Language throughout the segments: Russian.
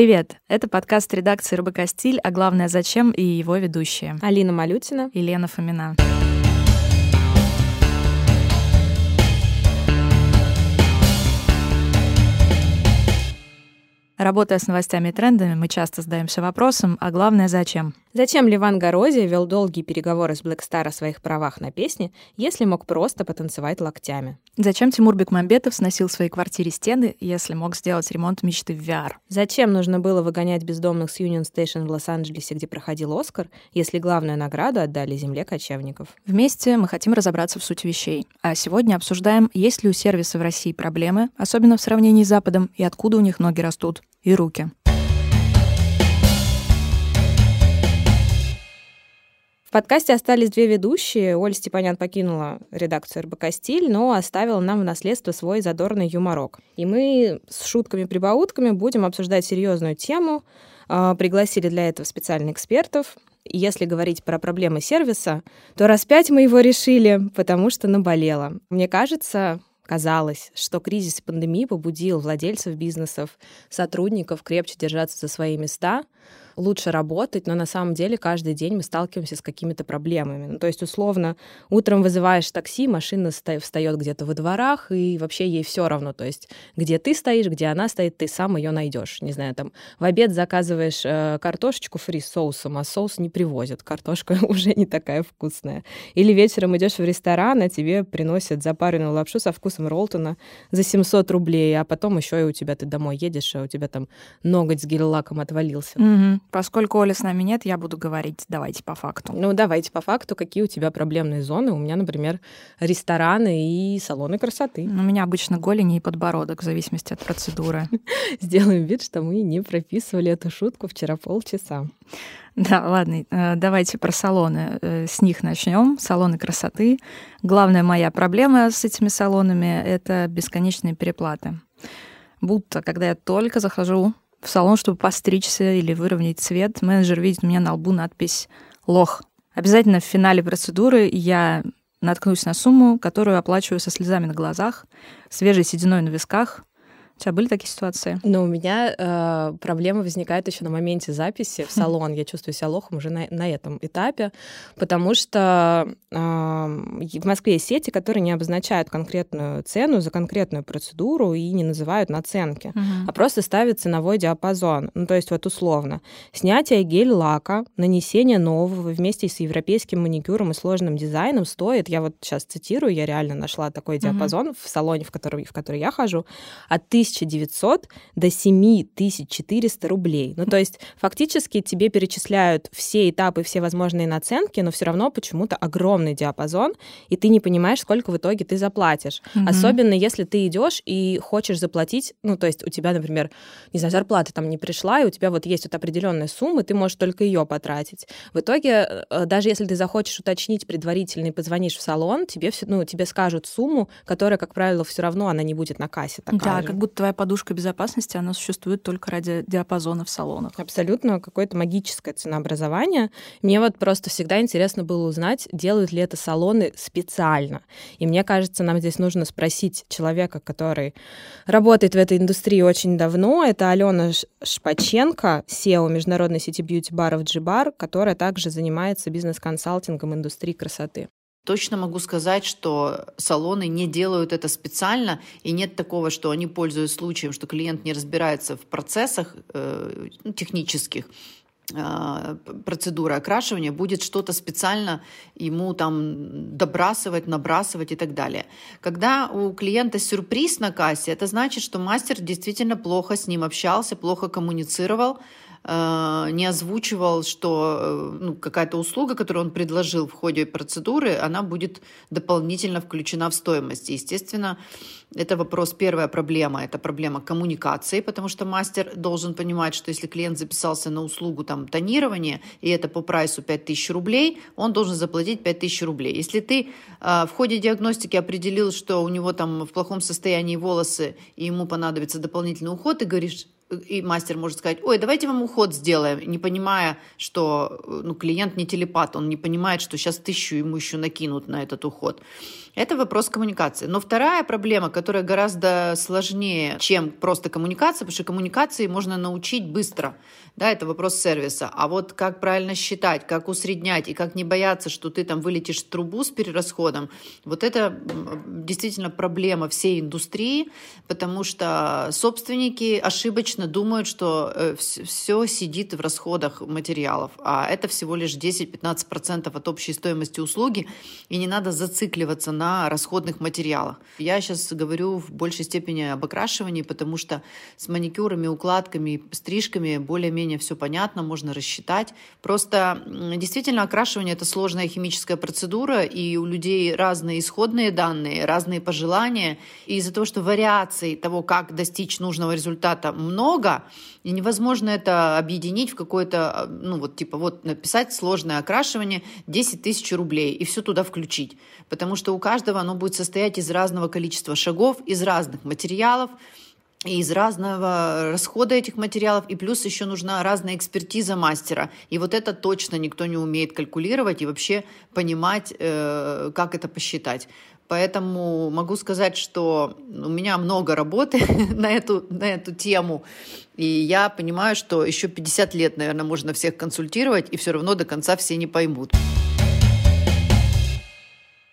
Привет! Это подкаст редакции РБК «Стиль», а главное «Зачем» и его ведущие. Алина Малютина и Лена Фомина. Работая с новостями и трендами, мы часто задаемся вопросом, а главное, зачем? Зачем Ливан Горозия вел долгие переговоры с Blackstar о своих правах на песни, если мог просто потанцевать локтями? Зачем Тимур Бекмамбетов сносил в своей квартире стены, если мог сделать ремонт мечты в VR? Зачем нужно было выгонять бездомных с Union Station в Лос-Анджелесе, где проходил Оскар, если главную награду отдали земле кочевников? Вместе мы хотим разобраться в сути вещей. А сегодня обсуждаем, есть ли у сервиса в России проблемы, особенно в сравнении с Западом, и откуда у них ноги растут и руки. В подкасте остались две ведущие. Оля Степанян покинула редакцию РБК «Стиль», но оставила нам в наследство свой задорный юморок. И мы с шутками-прибаутками будем обсуждать серьезную тему. А, пригласили для этого специальных экспертов. Если говорить про проблемы сервиса, то раз пять мы его решили, потому что наболело. Мне кажется, Казалось, что кризис пандемии побудил владельцев бизнесов, сотрудников крепче держаться за свои места — лучше работать, но на самом деле каждый день мы сталкиваемся с какими-то проблемами. Ну, то есть, условно, утром вызываешь такси, машина встает где-то во дворах, и вообще ей все равно. То есть, где ты стоишь, где она стоит, ты сам ее найдешь. Не знаю, там в обед заказываешь э, картошечку фри с соусом, а соус не привозят. Картошка уже не такая вкусная. Или вечером идешь в ресторан, а тебе приносят запаренную лапшу со вкусом Ролтона за 700 рублей, а потом еще и у тебя ты домой едешь, а у тебя там ноготь с гель-лаком отвалился. Угу. Поскольку Оли с нами нет, я буду говорить, давайте по факту. Ну, давайте по факту. Какие у тебя проблемные зоны? У меня, например, рестораны и салоны красоты. У меня обычно голени и подбородок, в зависимости от процедуры. Сделаем вид, что мы не прописывали эту шутку вчера полчаса. Да, ладно, э, давайте про салоны. Э, с них начнем. Салоны красоты. Главная моя проблема с этими салонами — это бесконечные переплаты. Будто, когда я только захожу в салон, чтобы постричься или выровнять цвет, менеджер видит у меня на лбу надпись «Лох». Обязательно в финале процедуры я наткнусь на сумму, которую оплачиваю со слезами на глазах, свежей сединой на висках, у тебя были такие ситуации? Ну, у меня э, проблема возникает еще на моменте записи в салон. Я чувствую себя лохом уже на, на этом этапе, потому что э, в Москве есть сети, которые не обозначают конкретную цену за конкретную процедуру и не называют наценки, uh-huh. а просто ставят ценовой диапазон. Ну, то есть вот условно. Снятие гель-лака, нанесение нового вместе с европейским маникюром и сложным дизайном стоит, я вот сейчас цитирую, я реально нашла такой диапазон uh-huh. в салоне, в который, в который я хожу, от 1000 1900 до 7400 рублей. Ну, то есть фактически тебе перечисляют все этапы, все возможные наценки, но все равно почему-то огромный диапазон, и ты не понимаешь, сколько в итоге ты заплатишь. Mm-hmm. Особенно если ты идешь и хочешь заплатить, ну, то есть у тебя, например, не знаю, зарплата там не пришла, и у тебя вот есть вот определенная сумма, ты можешь только ее потратить. В итоге, э, даже если ты захочешь уточнить предварительно и позвонишь в салон, тебе все, ну, тебе скажут сумму, которая, как правило, все равно она не будет на кассе такая Да, же. как будто твоя подушка безопасности, она существует только ради диапазона в салонах. Абсолютно какое-то магическое ценообразование. Мне вот просто всегда интересно было узнать, делают ли это салоны специально. И мне кажется, нам здесь нужно спросить человека, который работает в этой индустрии очень давно. Это Алена Шпаченко, SEO международной сети бьюти-баров G-Bar, которая также занимается бизнес-консалтингом индустрии красоты. Точно могу сказать, что салоны не делают это специально, и нет такого, что они пользуются случаем, что клиент не разбирается в процессах э, ну, технических, э, окрашивания, будет что-то специально ему там добрасывать, набрасывать и так далее. Когда у клиента сюрприз на кассе, это значит, что мастер действительно плохо с ним общался, плохо коммуницировал, Э, не озвучивал, что э, ну, какая-то услуга, которую он предложил в ходе процедуры, она будет дополнительно включена в стоимость. естественно, это вопрос, первая проблема, это проблема коммуникации, потому что мастер должен понимать, что если клиент записался на услугу там, тонирования, и это по прайсу 5000 рублей, он должен заплатить 5000 рублей. Если ты э, в ходе диагностики определил, что у него там в плохом состоянии волосы, и ему понадобится дополнительный уход, ты говоришь, и мастер может сказать, ой, давайте вам уход сделаем, не понимая, что ну, клиент не телепат, он не понимает, что сейчас тысячу ему еще накинут на этот уход. Это вопрос коммуникации. Но вторая проблема, которая гораздо сложнее, чем просто коммуникация, потому что коммуникации можно научить быстро. Да, это вопрос сервиса. А вот как правильно считать, как усреднять и как не бояться, что ты там вылетишь в трубу с перерасходом, вот это действительно проблема всей индустрии, потому что собственники ошибочно думают, что э, все сидит в расходах материалов, а это всего лишь 10-15% от общей стоимости услуги, и не надо зацикливаться на расходных материалах. Я сейчас говорю в большей степени об окрашивании, потому что с маникюрами, укладками, стрижками более-менее все понятно, можно рассчитать. Просто действительно окрашивание — это сложная химическая процедура, и у людей разные исходные данные, разные пожелания. И из-за того, что вариаций того, как достичь нужного результата, много, и невозможно это объединить в какое-то, ну вот типа вот написать сложное окрашивание 10 тысяч рублей и все туда включить. Потому что у каждого оно будет состоять из разного количества шагов, из разных материалов, и из разного расхода этих материалов, и плюс еще нужна разная экспертиза мастера. И вот это точно никто не умеет калькулировать и вообще понимать, э, как это посчитать. Поэтому могу сказать, что у меня много работы на эту, на эту тему. И я понимаю, что еще 50 лет, наверное, можно всех консультировать, и все равно до конца все не поймут.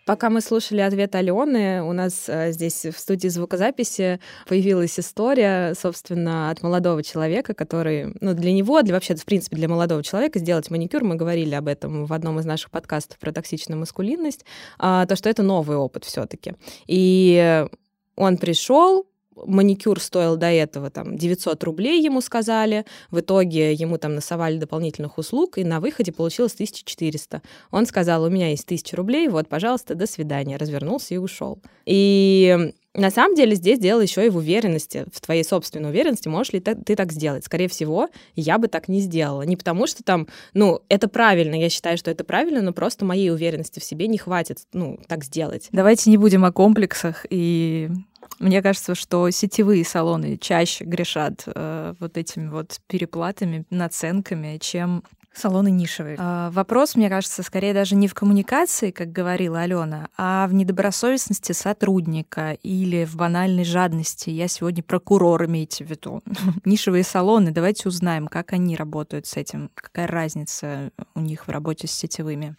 Пока мы слушали ответ Алены, у нас э, здесь в студии звукозаписи появилась история, собственно, от молодого человека, который, ну, для него, для вообще, в принципе, для молодого человека сделать маникюр, мы говорили об этом в одном из наших подкастов про токсичную маскулинность, а, то, что это новый опыт все таки И он пришел, маникюр стоил до этого там 900 рублей, ему сказали. В итоге ему там насовали дополнительных услуг, и на выходе получилось 1400. Он сказал, у меня есть 1000 рублей, вот, пожалуйста, до свидания. Развернулся и ушел. И на самом деле здесь дело еще и в уверенности, в твоей собственной уверенности, можешь ли ты, так сделать. Скорее всего, я бы так не сделала. Не потому что там, ну, это правильно, я считаю, что это правильно, но просто моей уверенности в себе не хватит, ну, так сделать. Давайте не будем о комплексах и мне кажется, что сетевые салоны чаще грешат э, вот этими вот переплатами, наценками, чем салоны нишевые. Э, вопрос, мне кажется, скорее даже не в коммуникации, как говорила Алена, а в недобросовестности сотрудника или в банальной жадности. Я сегодня прокурор, имейте в виду. Нишевые салоны, давайте узнаем, как они работают с этим, какая разница у них в работе с сетевыми.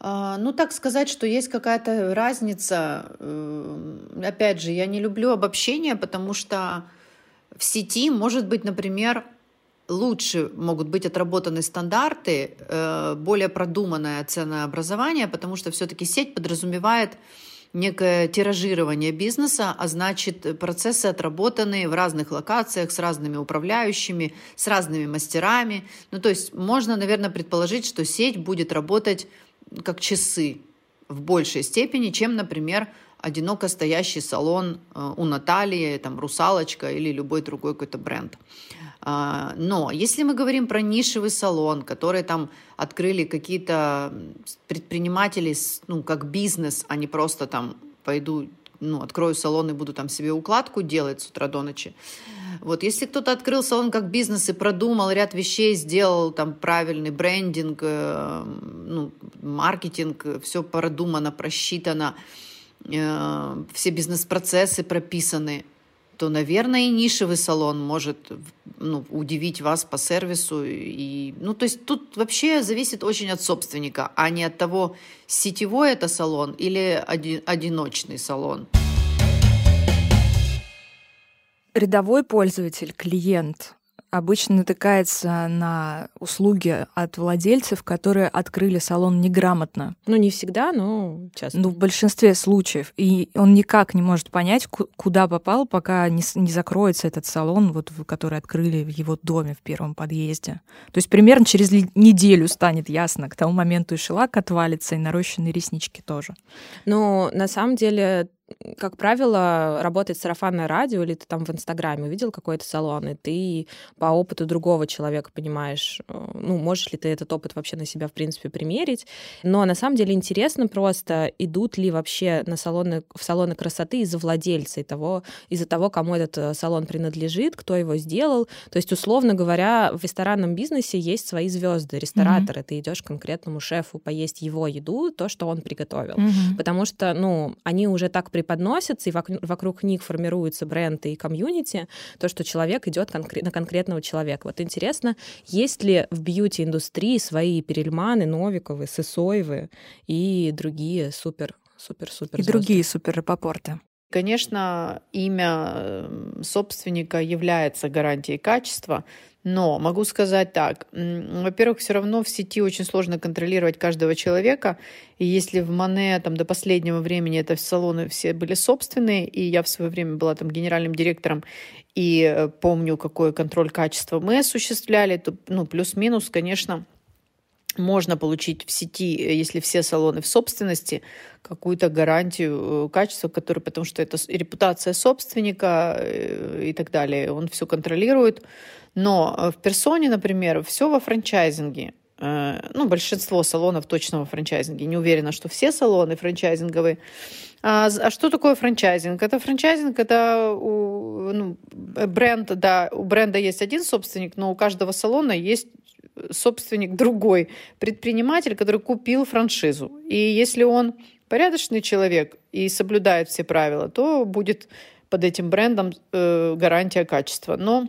А, ну, так сказать, что есть какая-то разница. Э, опять же, я не люблю обобщение, потому что в сети может быть, например, лучше могут быть отработаны стандарты, э, более продуманное ценообразование, потому что все-таки сеть подразумевает некое тиражирование бизнеса, а значит процессы отработаны в разных локациях с разными управляющими, с разными мастерами. Ну, то есть можно, наверное, предположить, что сеть будет работать как часы в большей степени, чем, например, одиноко стоящий салон э, у Натальи, там, «Русалочка» или любой другой какой-то бренд. А, но если мы говорим про нишевый салон, который там открыли какие-то предприниматели, ну, как бизнес, а не просто там пойду, ну, открою салон и буду там себе укладку делать с утра до ночи, вот, если кто-то открыл салон как бизнес и продумал ряд вещей, сделал там правильный брендинг, э, ну, маркетинг, все продумано, просчитано, э, все бизнес-процессы прописаны, то, наверное, и нишевый салон может ну, удивить вас по сервису. И, ну, то есть тут вообще зависит очень от собственника, а не от того, сетевой это салон или один, одиночный салон рядовой пользователь, клиент обычно натыкается на услуги от владельцев, которые открыли салон неграмотно. Ну, не всегда, но часто. Ну, в большинстве случаев. И он никак не может понять, куда попал, пока не, не закроется этот салон, вот, который открыли в его доме в первом подъезде. То есть примерно через неделю станет ясно, к тому моменту и шелак отвалится, и нарощенные реснички тоже. Но на самом деле как правило, работает сарафанное радио, или ты там в Инстаграме увидел какой-то салон, и ты по опыту другого человека понимаешь, э, ну, можешь ли ты этот опыт вообще на себя, в принципе, примерить. Но на самом деле интересно просто, идут ли вообще на салоны, в салоны красоты из-за владельца, из того, из-за того, кому этот э, салон принадлежит, кто его сделал. То есть, условно говоря, в ресторанном бизнесе есть свои звезды, рестораторы. Mm-hmm. Ты идешь к конкретному шефу поесть его еду, то, что он приготовил. Mm-hmm. Потому что, ну, они уже так преподносятся, и вокруг них формируется бренд и комьюнити, то, что человек идет конкрет, на конкретного человека. Вот интересно, есть ли в бьюти-индустрии свои Перельманы, Новиковы, Сысоевы и другие супер супер-супер. И другие супер рапопорты. Конечно, имя эм, собственника является гарантией качества, но могу сказать так. Во-первых, все равно в сети очень сложно контролировать каждого человека. И если в Мане там, до последнего времени это салоны все были собственные, и я в свое время была там генеральным директором, и э, помню, какой контроль качества мы осуществляли, то ну, плюс-минус, конечно, можно получить в сети, э, если все салоны в собственности, какую-то гарантию э, качества, который, потому что это репутация собственника э, и так далее, он все контролирует. Но в персоне, например, все во франчайзинге. Ну, большинство салонов точно во франчайзинге. Не уверена, что все салоны франчайзинговые. А, а что такое франчайзинг? Это франчайзинг, это у, ну, бренд, да, у бренда есть один собственник, но у каждого салона есть собственник другой предприниматель, который купил франшизу. И если он порядочный человек и соблюдает все правила, то будет под этим брендом э, гарантия качества. Но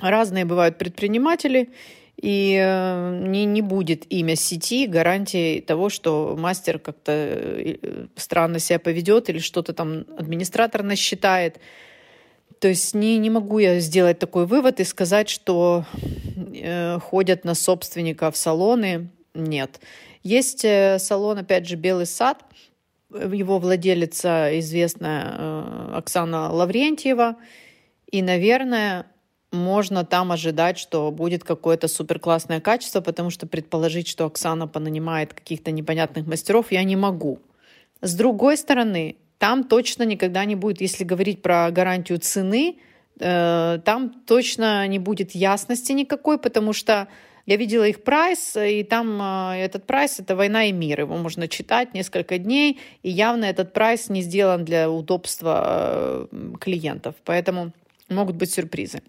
разные бывают предприниматели, и э, не, не будет имя сети гарантией того, что мастер как-то э, странно себя поведет или что-то там администратор насчитает. То есть не, не могу я сделать такой вывод и сказать, что э, ходят на собственника в салоны. Нет. Есть э, салон, опять же, «Белый сад». Его владелица известная э, Оксана Лаврентьева. И, наверное, можно там ожидать, что будет какое-то супер классное качество, потому что предположить, что Оксана понанимает каких-то непонятных мастеров, я не могу. С другой стороны, там точно никогда не будет, если говорить про гарантию цены, там точно не будет ясности никакой, потому что я видела их прайс, и там э, этот прайс — это «Война и мир». Его можно читать несколько дней, и явно этот прайс не сделан для удобства э, клиентов. Поэтому могут быть сюрпризы.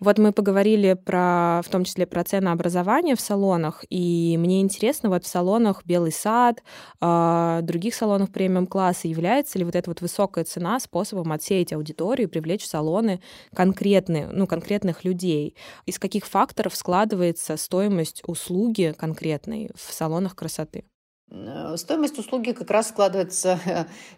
Вот мы поговорили про, в том числе про ценообразование в салонах, и мне интересно, вот в салонах Белый сад, э, других салонах премиум-класса, является ли вот эта вот высокая цена способом отсеять аудиторию привлечь в салоны конкретные, ну, конкретных людей? Из каких факторов складывается стоимость услуги конкретной в салонах красоты? Э, стоимость услуги как раз складывается,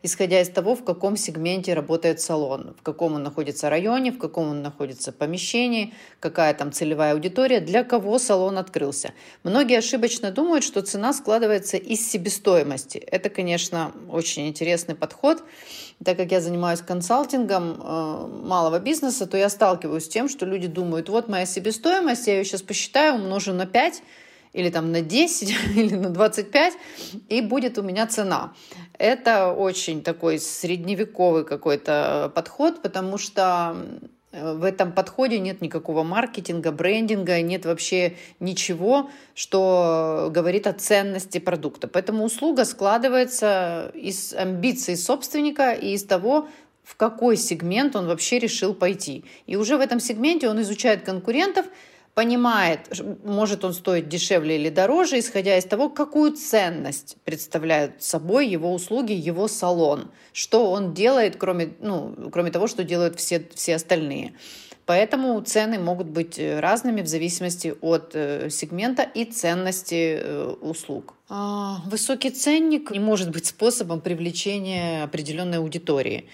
исходя из того, в каком сегменте работает салон, в каком он находится районе, в каком он находится помещении, какая там целевая аудитория, для кого салон открылся. Многие ошибочно думают, что цена складывается из себестоимости. Это, конечно, очень интересный подход. Так как я занимаюсь консалтингом э, малого бизнеса, то я сталкиваюсь с тем, что люди думают, вот моя себестоимость, я ее сейчас посчитаю, умножу на 5, или там на 10 или на 25, и будет у меня цена. Это очень такой средневековый какой-то подход, потому что э, в этом подходе нет никакого маркетинга, брендинга, нет вообще ничего, что говорит о ценности продукта. Поэтому услуга складывается из амбиций собственника и из того, в какой сегмент он вообще решил пойти. И уже в этом сегменте он изучает конкурентов, понимает, может он стоить дешевле или дороже, исходя из того, какую ценность представляют собой его услуги, его салон, что он делает, кроме, ну, кроме того, что делают все, все остальные. Поэтому цены могут быть э, разными в зависимости от э, сегмента и ценности э, услуг. А, высокий ценник не может быть способом привлечения определенной аудитории.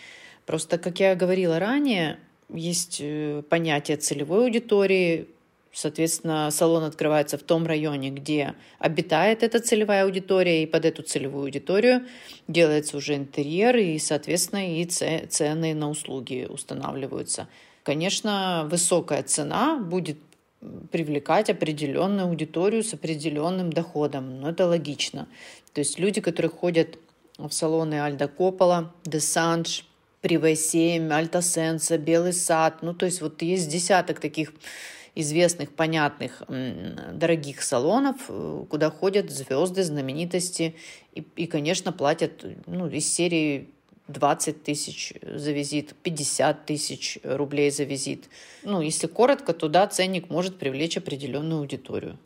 Просто, как я говорила ранее, есть понятие целевой аудитории, Соответственно, салон открывается в том районе, где обитает эта целевая аудитория, и под эту целевую аудиторию делается уже интерьер, и, соответственно, и цены на услуги устанавливаются. Конечно, высокая цена будет привлекать определенную аудиторию с определенным доходом, но это логично. То есть люди, которые ходят в салоны Альда Копола, Десанж, Приве 7, Альта Сенса, Белый сад. Ну, то есть вот есть десяток таких известных, понятных, дорогих салонов, э, куда ходят звезды, знаменитости и, и конечно, платят ну, из серии 20 тысяч за визит, 50 тысяч рублей за визит. Ну, если коротко, то да, ценник может привлечь определенную аудиторию.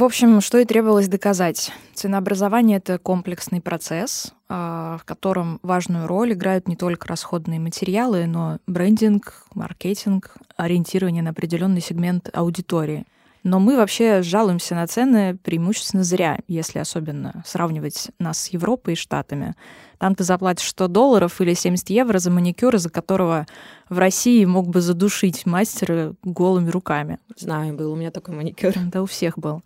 В общем, что и требовалось доказать. Ценообразование — это комплексный процесс, а, в котором важную роль играют не только расходные материалы, но брендинг, маркетинг, ориентирование на определенный сегмент аудитории. Но мы вообще жалуемся на цены преимущественно зря, если особенно сравнивать нас с Европой и Штатами. Там ты заплатишь 100 долларов или 70 евро за маникюр, из-за которого в России мог бы задушить мастера голыми руками. Знаю, был у меня такой маникюр. Да, у всех был.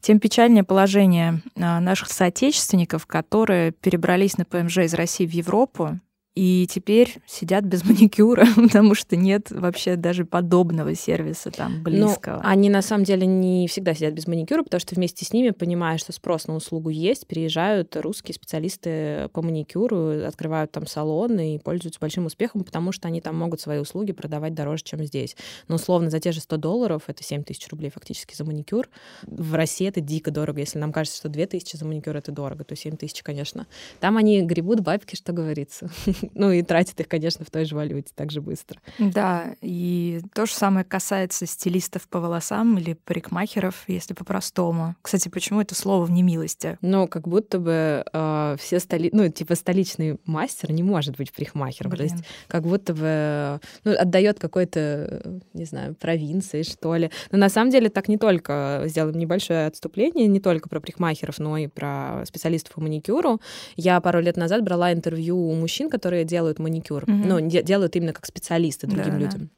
Тем печальнее положение а, наших соотечественников, которые перебрались на ПМЖ из России в Европу и теперь сидят без маникюра, потому что нет вообще даже подобного сервиса там ну, близкого. Но они на самом деле не всегда сидят без маникюра, потому что вместе с ними, понимая, что спрос на услугу есть, приезжают русские специалисты по маникюру, открывают там салоны и пользуются большим успехом, потому что они там могут свои услуги продавать дороже, чем здесь. Но условно за те же 100 долларов, это 7 тысяч рублей фактически за маникюр, в России это дико дорого. Если нам кажется, что 2 тысячи за маникюр это дорого, то 7 тысяч, конечно. Там они гребут бабки, что говорится. Ну и тратит их, конечно, в той же валюте так же быстро. Да, и то же самое касается стилистов по волосам или парикмахеров, если по-простому. Кстати, почему это слово в немилости? Ну, как будто бы э, все столи... ну, типа столичный мастер не может быть парикмахером. Блин. То есть как будто бы ну, отдает какой-то, не знаю, провинции, что ли. Но на самом деле так не только, сделаем небольшое отступление, не только про парикмахеров, но и про специалистов по маникюру. Я пару лет назад брала интервью у мужчин, которые которые делают маникюр. Угу. Ну, делают именно как специалисты другим да, людям.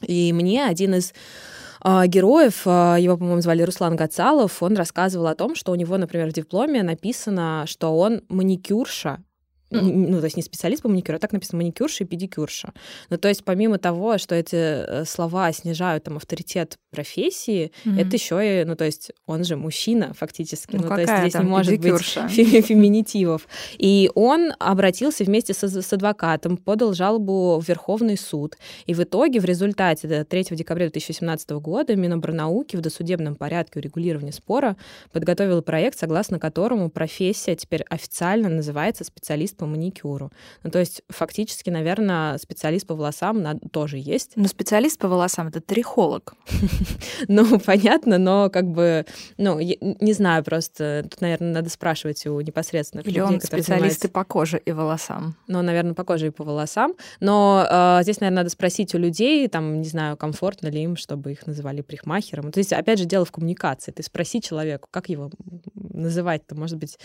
Да. И мне один из а, героев, а, его, по-моему, звали Руслан Гацалов, он рассказывал о том, что у него, например, в дипломе написано, что он маникюрша ну, то есть не специалист по маникюру, а так написано маникюрша и педикюрша. Ну, то есть помимо того, что эти э, слова снижают там авторитет профессии, mm-hmm. это еще и, ну, то есть он же мужчина фактически, ну, ну то есть здесь не может педикюрша? быть феминитивов. И он обратился вместе с, с адвокатом, подал жалобу в Верховный суд, и в итоге в результате 3 декабря 2017 года Минобрнауки в досудебном порядке урегулирования спора подготовил проект, согласно которому профессия теперь официально называется специалист по маникюру. Ну, то есть фактически, наверное, специалист по волосам тоже есть. Но специалист по волосам — это трихолог. Ну, понятно, но как бы, ну, не знаю, просто тут, наверное, надо спрашивать у непосредственных Или он специалисты по коже и волосам. Ну, наверное, по коже и по волосам. Но э, здесь, наверное, надо спросить у людей, там, не знаю, комфортно ли им, чтобы их называли парикмахером. То есть, опять же, дело в коммуникации. Ты спроси человеку, как его называть-то, может быть,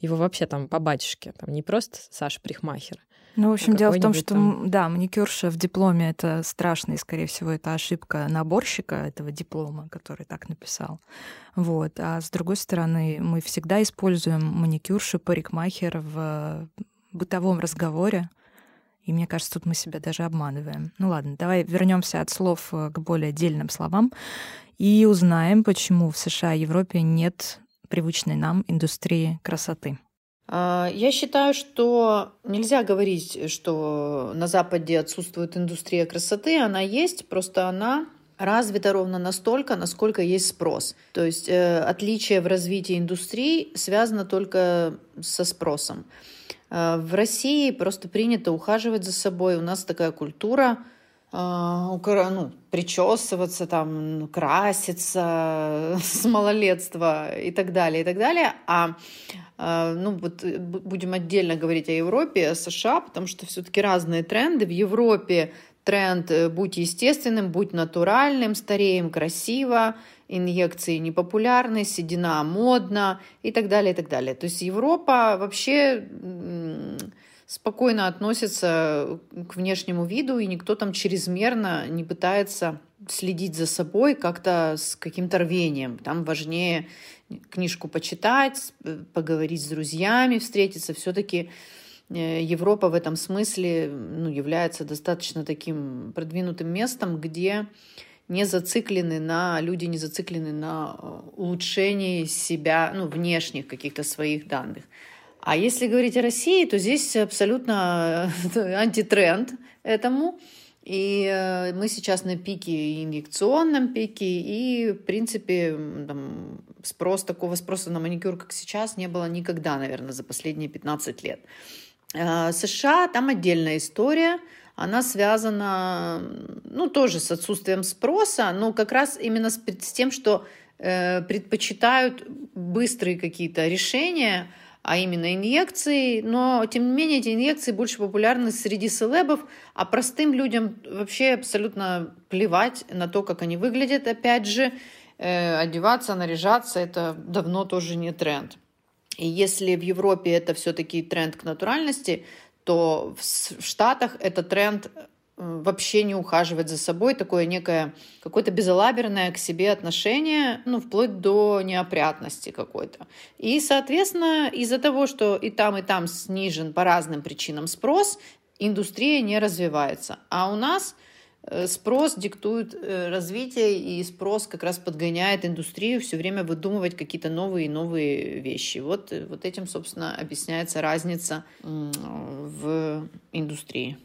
его вообще там по батюшке, там не просто Саша Прихмахер. Ну, в общем, а дело в том, что, там... да, маникюрша в дипломе — это страшно, и, скорее всего, это ошибка наборщика этого диплома, который так написал. Вот. А с другой стороны, мы всегда используем маникюрши, парикмахер в бытовом разговоре, и мне кажется, тут мы себя даже обманываем. Ну ладно, давай вернемся от слов к более отдельным словам и узнаем, почему в США и Европе нет привычной нам индустрии красоты? А, я считаю, что нельзя говорить, что на Западе отсутствует индустрия красоты. Она есть, просто она развита ровно настолько, насколько есть спрос. То есть э, отличие в развитии индустрии связано только со спросом. Э, в России просто принято ухаживать за собой. У нас такая культура – а, ну, причесываться, там, краситься с малолетства и так далее, и так далее. А, а ну, вот э, будем отдельно говорить о Европе, о США, потому что все-таки разные тренды. В Европе тренд э, «будь естественным, будь натуральным, стареем красиво», инъекции непопулярны, седина модно и так далее, и так далее. То есть Европа вообще спокойно относятся к внешнему виду, и никто там чрезмерно не пытается следить за собой как-то с каким-то рвением. Там важнее книжку почитать, поговорить с друзьями, встретиться. Все-таки э, Европа в этом смысле ну, является достаточно таким продвинутым местом, где не зациклены на, люди не зациклены на э, улучшении себя, ну, внешних каких-то своих данных. А если говорить о России, то здесь абсолютно антитренд этому. И э, мы сейчас на пике, инъекционном пике, и, в принципе, там, спрос, такого спроса на маникюр, как сейчас, не было никогда, наверное, за последние 15 лет. Э, США, там отдельная история, она связана, ну, тоже с отсутствием спроса, но как раз именно с, с тем, что э, предпочитают быстрые какие-то решения, а именно инъекции, но тем не менее эти инъекции больше популярны среди селебов, а простым людям вообще абсолютно плевать на то, как они выглядят, опять же, э, одеваться, наряжаться, это давно тоже не тренд. И если в Европе это все-таки тренд к натуральности, то в Штатах это тренд вообще не ухаживать за собой, такое некое какое-то безалаберное к себе отношение, ну, вплоть до неопрятности какой-то. И, соответственно, из-за того, что и там, и там снижен по разным причинам спрос, индустрия не развивается. А у нас э, спрос диктует э, развитие, и спрос как раз подгоняет индустрию все время выдумывать какие-то новые и новые вещи. Вот, э, вот этим, собственно, объясняется разница в индустрии.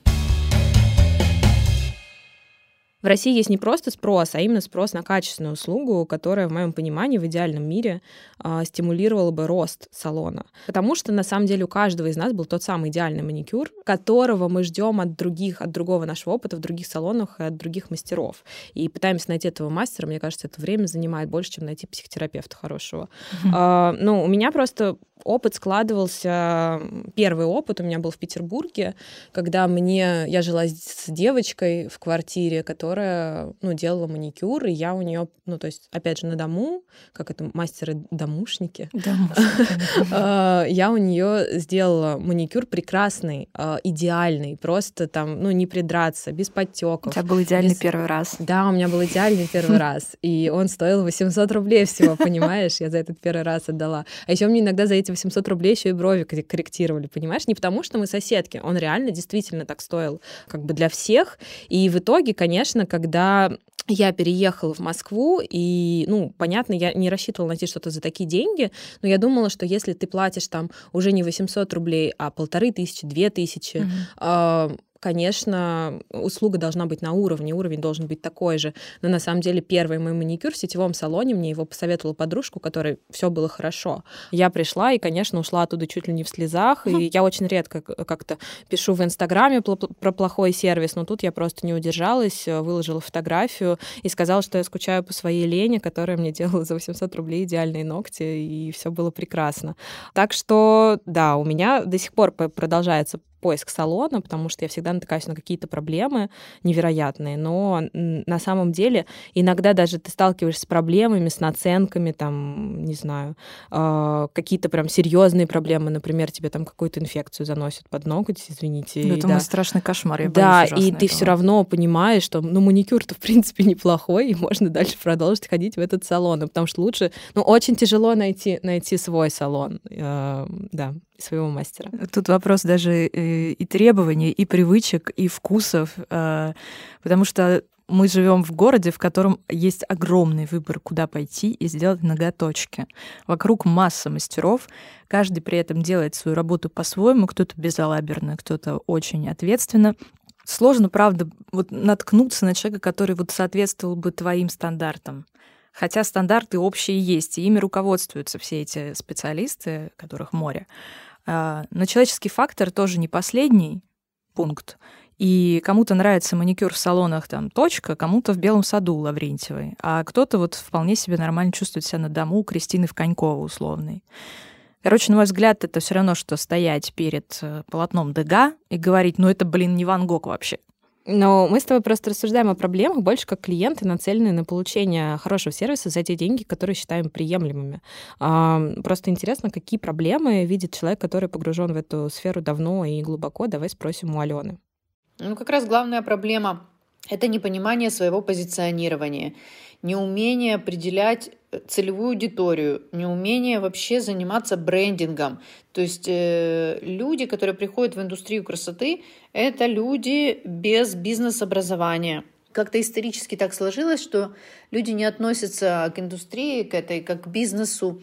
В России есть не просто спрос, а именно спрос на качественную услугу, которая, в моем понимании, в идеальном мире э, стимулировала бы рост салона. Потому что, на самом деле, у каждого из нас был тот самый идеальный маникюр, которого мы ждем от других, от другого нашего опыта в других салонах и от других мастеров. И пытаемся найти этого мастера, мне кажется, это время занимает больше, чем найти психотерапевта хорошего. Mm-hmm. Э, ну, у меня просто опыт складывался, первый опыт у меня был в Петербурге, когда мне, я жила с девочкой в квартире, которая, ну, делала маникюр, и я у нее, ну, то есть, опять же, на дому, как это, мастеры-домушники, а, я у нее сделала маникюр прекрасный, а, идеальный, просто там, ну, не придраться, без подтеков. У тебя был идеальный первый раз. Да, у меня был идеальный первый раз, и он стоил 800 рублей всего, понимаешь, я за этот первый раз отдала. А еще мне иногда за эти 800 рублей еще и брови корректировали, понимаешь? Не потому, что мы соседки, он реально действительно так стоил как бы для всех. И в итоге, конечно, когда я переехала в Москву, и, ну, понятно, я не рассчитывала найти что-то за такие деньги, но я думала, что если ты платишь там уже не 800 рублей, а полторы тысячи, две тысячи, mm-hmm конечно, услуга должна быть на уровне, уровень должен быть такой же. Но на самом деле первый мой маникюр в сетевом салоне, мне его посоветовала подружка, у которой все было хорошо. Я пришла и, конечно, ушла оттуда чуть ли не в слезах. И я очень редко как-то пишу в Инстаграме про плохой сервис, но тут я просто не удержалась, выложила фотографию и сказала, что я скучаю по своей Лене, которая мне делала за 800 рублей идеальные ногти, и все было прекрасно. Так что, да, у меня до сих пор продолжается поиск салона, потому что я всегда натыкаюсь на какие-то проблемы невероятные, но на самом деле иногда даже ты сталкиваешься с проблемами, с наценками, там, не знаю, э, какие-то прям серьезные проблемы, например, тебе там какую-то инфекцию заносят под ноготь, извините. Ну, это да. мой страшный кошмар, я Да, и ты все равно понимаешь, что, ну, маникюр-то, в принципе, неплохой, и можно дальше продолжить ходить в этот салон, потому что лучше, ну, очень тяжело найти, найти свой салон, э, да своего мастера. Тут вопрос даже э, и требований, и привычек, и вкусов, э, потому что мы живем в городе, в котором есть огромный выбор, куда пойти и сделать ноготочки. Вокруг масса мастеров, каждый при этом делает свою работу по-своему, кто-то безалаберно, кто-то очень ответственно. Сложно, правда, вот наткнуться на человека, который вот соответствовал бы твоим стандартам. Хотя стандарты общие есть, и ими руководствуются все эти специалисты, которых море. А, но человеческий фактор тоже не последний пункт. И кому-то нравится маникюр в салонах там точка, кому-то в Белом саду Лаврентьевой, а кто-то вот вполне себе нормально чувствует себя на дому у Кристины в Конькова условной. Короче, на мой взгляд, это все равно, что стоять перед э, полотном Дега и говорить, ну это, блин, не Ван Гог вообще. Но мы с тобой просто рассуждаем о проблемах больше как клиенты, нацеленные на получение хорошего сервиса за те деньги, которые считаем приемлемыми. Просто интересно, какие проблемы видит человек, который погружен в эту сферу давно и глубоко. Давай спросим у Алены. Ну, как раз главная проблема – это непонимание своего позиционирования, неумение определять целевую аудиторию, неумение вообще заниматься брендингом. То есть э, люди, которые приходят в индустрию красоты, это люди без бизнес-образования. как-то исторически так сложилось, что люди не относятся к индустрии, к этой, как к бизнесу,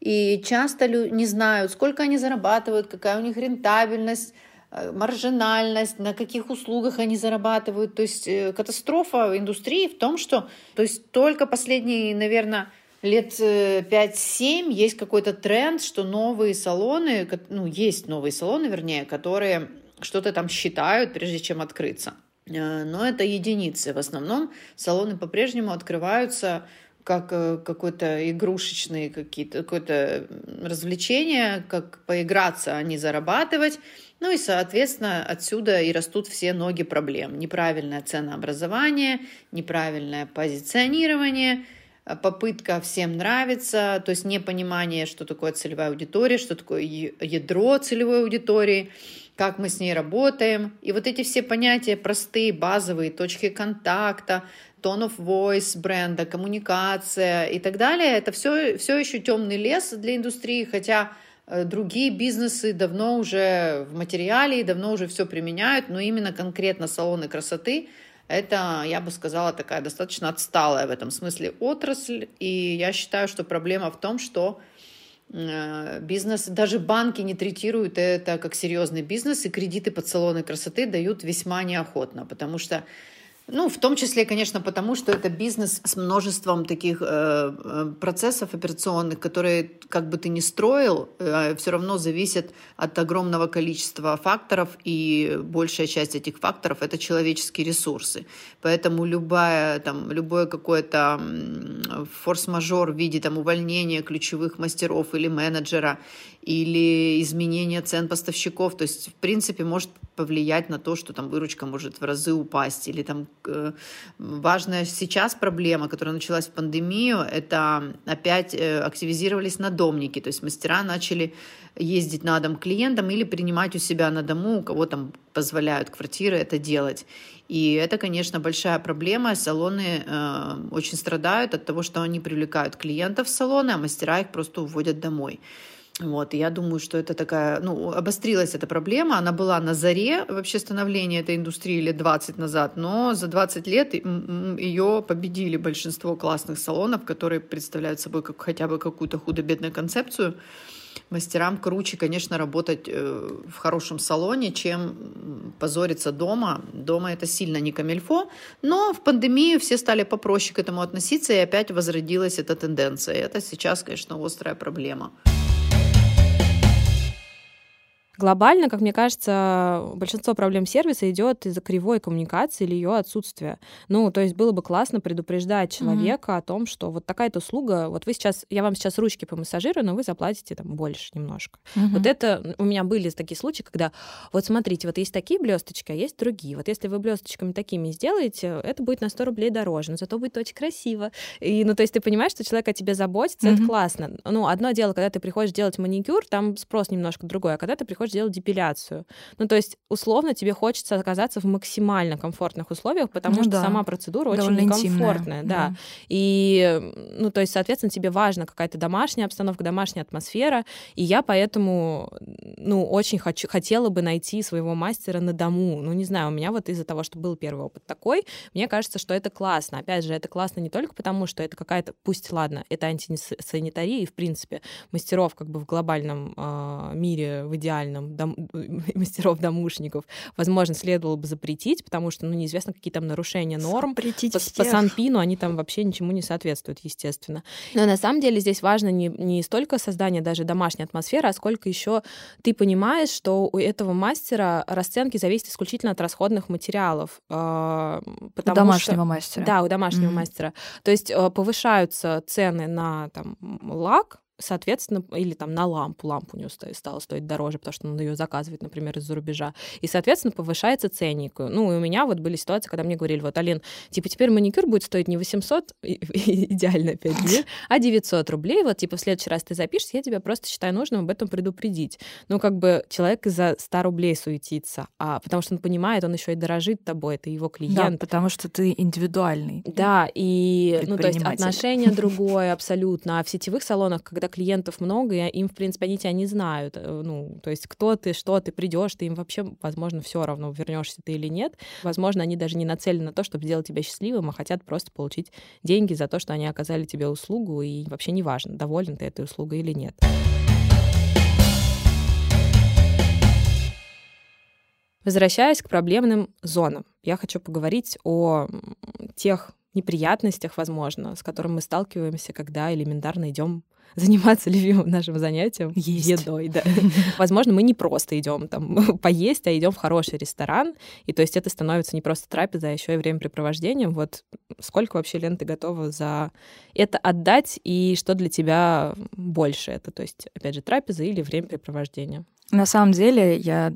и часто не знают, сколько они зарабатывают, какая у них рентабельность, э, маржинальность, на каких услугах они зарабатывают. То есть э, катастрофа индустрии в том, что то есть только последние, наверное, лет 5-7 э, есть какой-то тренд, что новые салоны, ну, есть новые салоны, вернее, которые что-то там считают, прежде чем открыться. Но это единицы. В основном салоны по-прежнему открываются как э, какой-то игрушечный какие-то какое-то развлечение, как поиграться, а не зарабатывать. Ну и, соответственно, отсюда и растут все ноги проблем. Неправильное ценообразование, неправильное позиционирование, э, попытка всем нравиться, то есть непонимание, что такое целевая аудитория, что такое ядро целевой аудитории, как мы с ней работаем. И вот эти все понятия простые, базовые, точки контакта, tone of voice бренда, коммуникация и так далее. Это все, все еще темный лес для индустрии, хотя другие бизнесы давно уже в материале давно уже все применяют, но именно конкретно салоны красоты это, я бы сказала, такая достаточно отсталая в этом смысле отрасль. И я считаю, что проблема в том, что э, бизнес, даже банки не третируют это как серьезный бизнес, и кредиты под салоны красоты дают весьма неохотно, потому что ну, в том числе, конечно, потому что это бизнес с множеством таких э, э, процессов операционных, которые, как бы ты ни строил, э, все равно зависят от огромного количества факторов, и большая часть этих факторов — это человеческие ресурсы. Поэтому любая, там, любое какое-то форс-мажор в виде там, увольнения ключевых мастеров или менеджера, или изменение цен поставщиков, то есть, в принципе, может повлиять на то, что там выручка может в разы упасть, или там важная сейчас проблема, которая началась в пандемию, это опять э, активизировались надомники, то есть мастера начали ездить на дом клиентам или принимать у себя на дому, у кого там позволяют квартиры это делать. И это, конечно, большая проблема. Салоны э, очень страдают от того, что они привлекают клиентов в салоны, а мастера их просто уводят домой. Вот, я думаю, что это такая, ну, обострилась эта проблема, она была на заре вообще становления этой индустрии лет 20 назад, но за 20 лет ее победили большинство классных салонов, которые представляют собой как, хотя бы какую-то худо-бедную концепцию. Мастерам круче, конечно, работать э, в хорошем салоне, чем позориться дома. Дома это сильно не камельфо, но в пандемию все стали попроще к этому относиться, и опять возродилась эта тенденция. Это сейчас, конечно, острая проблема. Глобально, как мне кажется, большинство проблем сервиса идет из-за кривой коммуникации или ее отсутствия. Ну, то есть было бы классно предупреждать человека mm-hmm. о том, что вот такая-то услуга, вот вы сейчас, я вам сейчас ручки помассажирую, но вы заплатите там больше немножко. Mm-hmm. Вот это у меня были такие случаи, когда вот смотрите, вот есть такие блесточки, а есть другие. Вот если вы блесточками такими сделаете, это будет на 100 рублей дороже, но зато будет очень красиво. И, ну, то есть ты понимаешь, что человек о тебе заботится, mm-hmm. это классно. Ну, одно дело, когда ты приходишь делать маникюр, там спрос немножко другой, а когда ты приходишь хочешь делать депиляцию. Ну, то есть, условно, тебе хочется оказаться в максимально комфортных условиях, потому ну, что да. сама процедура Довольно очень некомфортная. Да. да. И, ну, то есть, соответственно, тебе важна какая-то домашняя обстановка, домашняя атмосфера. И я поэтому, ну, очень хочу, хотела бы найти своего мастера на дому. Ну, не знаю, у меня вот из-за того, что был первый опыт такой, мне кажется, что это классно. Опять же, это классно не только потому, что это какая-то, пусть, ладно, это антисанитария, и, в принципе, мастеров как бы в глобальном э, мире, в идеальном ресторанам дом... мастеров-домушников, возможно, следовало бы запретить, потому что, ну, неизвестно, какие там нарушения норм. Запретить по, по Санпину они там вообще ничему не соответствуют, естественно. Но на самом деле здесь важно не, не столько создание даже домашней атмосферы, а сколько еще ты понимаешь, что у этого мастера расценки зависят исключительно от расходных материалов. Э, у домашнего что... мастера. Да, у домашнего mm-hmm. мастера. То есть э, повышаются цены на там, лак, соответственно, или там на лампу, лампу у нее стала стоить дороже, потому что надо ее заказывать, например, из-за рубежа. И, соответственно, повышается ценник. Ну, и у меня вот были ситуации, когда мне говорили, вот, Алин, типа, теперь маникюр будет стоить не 800, идеально, опять же, а 900 рублей. Вот, типа, в следующий раз ты запишешь, я тебя просто считаю нужным об этом предупредить. Ну, как бы человек из-за 100 рублей суетится, а потому что он понимает, он еще и дорожит тобой, это его клиент. Да, потому что ты индивидуальный. Да, и, ну, то есть отношение другое абсолютно. А в сетевых салонах, когда клиентов много, и им, в принципе, они тебя не знают. Э, ну, то есть кто ты, что ты, придешь, ты им вообще, возможно, все равно, вернешься ты или нет. Возможно, они даже не нацелены на то, чтобы сделать тебя счастливым, а хотят просто получить деньги за то, что они оказали тебе услугу, и вообще не важно, доволен ты этой услугой или нет. Возвращаясь к проблемным зонам, я хочу поговорить о тех неприятностях, возможно, с которыми мы сталкиваемся, когда элементарно идем заниматься любимым нашим занятием Есть. едой, да. Возможно, мы не просто идем там поесть, а идем в хороший ресторан, и то есть это становится не просто трапезой, а еще и времяпрепровождением. Вот сколько вообще, Лен, ты готова за это отдать, и что для тебя больше это? То есть, опять же, трапеза или времяпрепровождение? На самом деле, я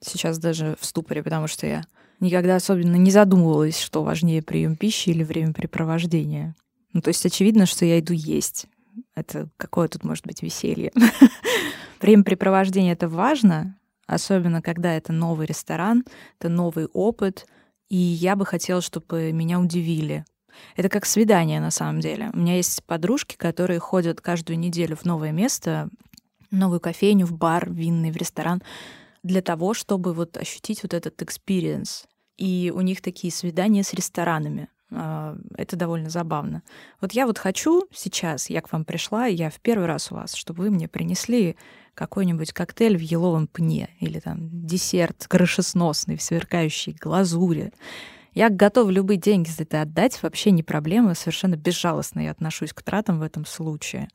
сейчас даже в ступоре, потому что я никогда особенно не задумывалась, что важнее прием пищи или времяпрепровождение. Ну, то есть очевидно, что я иду есть. Это какое тут может быть веселье? Времяпрепровождение — это важно, особенно когда это новый ресторан, это новый опыт, и я бы хотела, чтобы меня удивили. Это как свидание на самом деле. У меня есть подружки, которые ходят каждую неделю в новое место, в новую кофейню, в бар, в винный, в ресторан, для того, чтобы вот ощутить вот этот experience. И у них такие свидания с ресторанами. А, это довольно забавно. Вот я вот хочу сейчас, я к вам пришла, я в первый раз у вас, чтобы вы мне принесли какой-нибудь коктейль в еловом пне или там десерт крышесносный в сверкающей глазури. Я готова любые деньги за это отдать, вообще не проблема, совершенно безжалостно я отношусь к тратам в этом случае.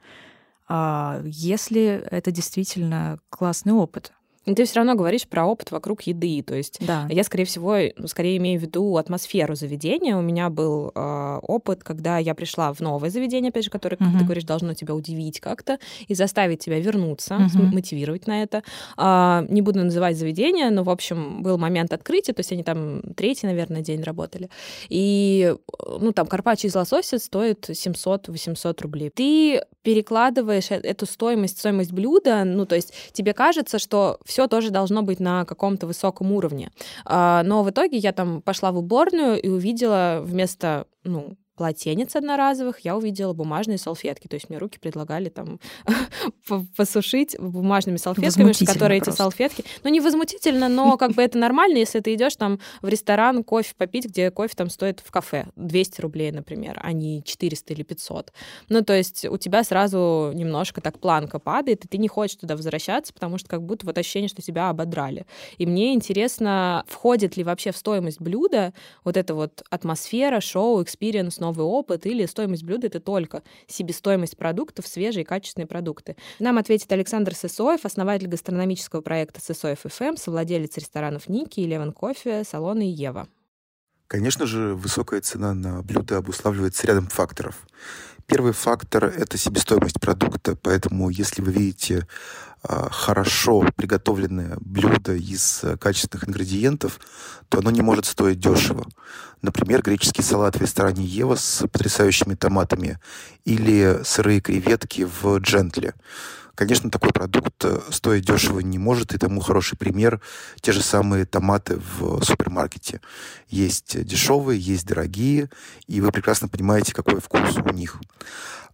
А если это действительно классный опыт. Но ты все равно говоришь про опыт вокруг еды. То есть да. я, скорее всего, ну, скорее имею в виду атмосферу заведения. У меня был э, опыт, когда я пришла в новое заведение, опять же, которое, как uh-huh. ты говоришь, должно тебя удивить как-то и заставить тебя вернуться, uh-huh. мотивировать на это. Э, не буду называть заведение, но, в общем, был момент открытия, то есть они там третий, наверное, день работали. И, ну, там, карпаччо из лосося стоит 700-800 рублей. Ты перекладываешь э, эту стоимость, стоимость блюда, ну, то есть тебе кажется, что все все тоже должно быть на каком-то высоком уровне. А, но в итоге я там пошла в уборную и увидела вместо, ну, полотенец одноразовых, я увидела бумажные салфетки. То есть мне руки предлагали там посушить бумажными салфетками, которые эти салфетки... Ну, не возмутительно, но как бы это нормально, если ты идешь там в ресторан кофе попить, где кофе там стоит в кафе 200 рублей, например, а не 400 или 500. Ну, то есть у тебя сразу немножко так планка падает, и ты не хочешь туда возвращаться, потому что как будто вот ощущение, что тебя ободрали. И мне интересно, входит ли вообще в стоимость блюда вот эта вот атмосфера, шоу, experience, новый опыт, или стоимость блюда — это только себестоимость продуктов, свежие и качественные продукты. Нам ответит Александр Сысоев, основатель гастрономического проекта Сысоев FM, совладелец ресторанов Ники, Леван Кофе, салона Ева. Конечно же, высокая цена на блюда обуславливается рядом факторов. Первый фактор — это себестоимость продукта, поэтому если вы видите а, хорошо приготовленное блюдо из э, качественных ингредиентов, то оно не может стоить дешево. Например, греческий салат в ресторане Ева с потрясающими томатами или сырые креветки в Джентле. Конечно, такой продукт э, стоить дешево не может, и тому хороший пример – те же самые томаты в супермаркете. Есть дешевые, есть дорогие, и вы прекрасно понимаете, какой вкус у них.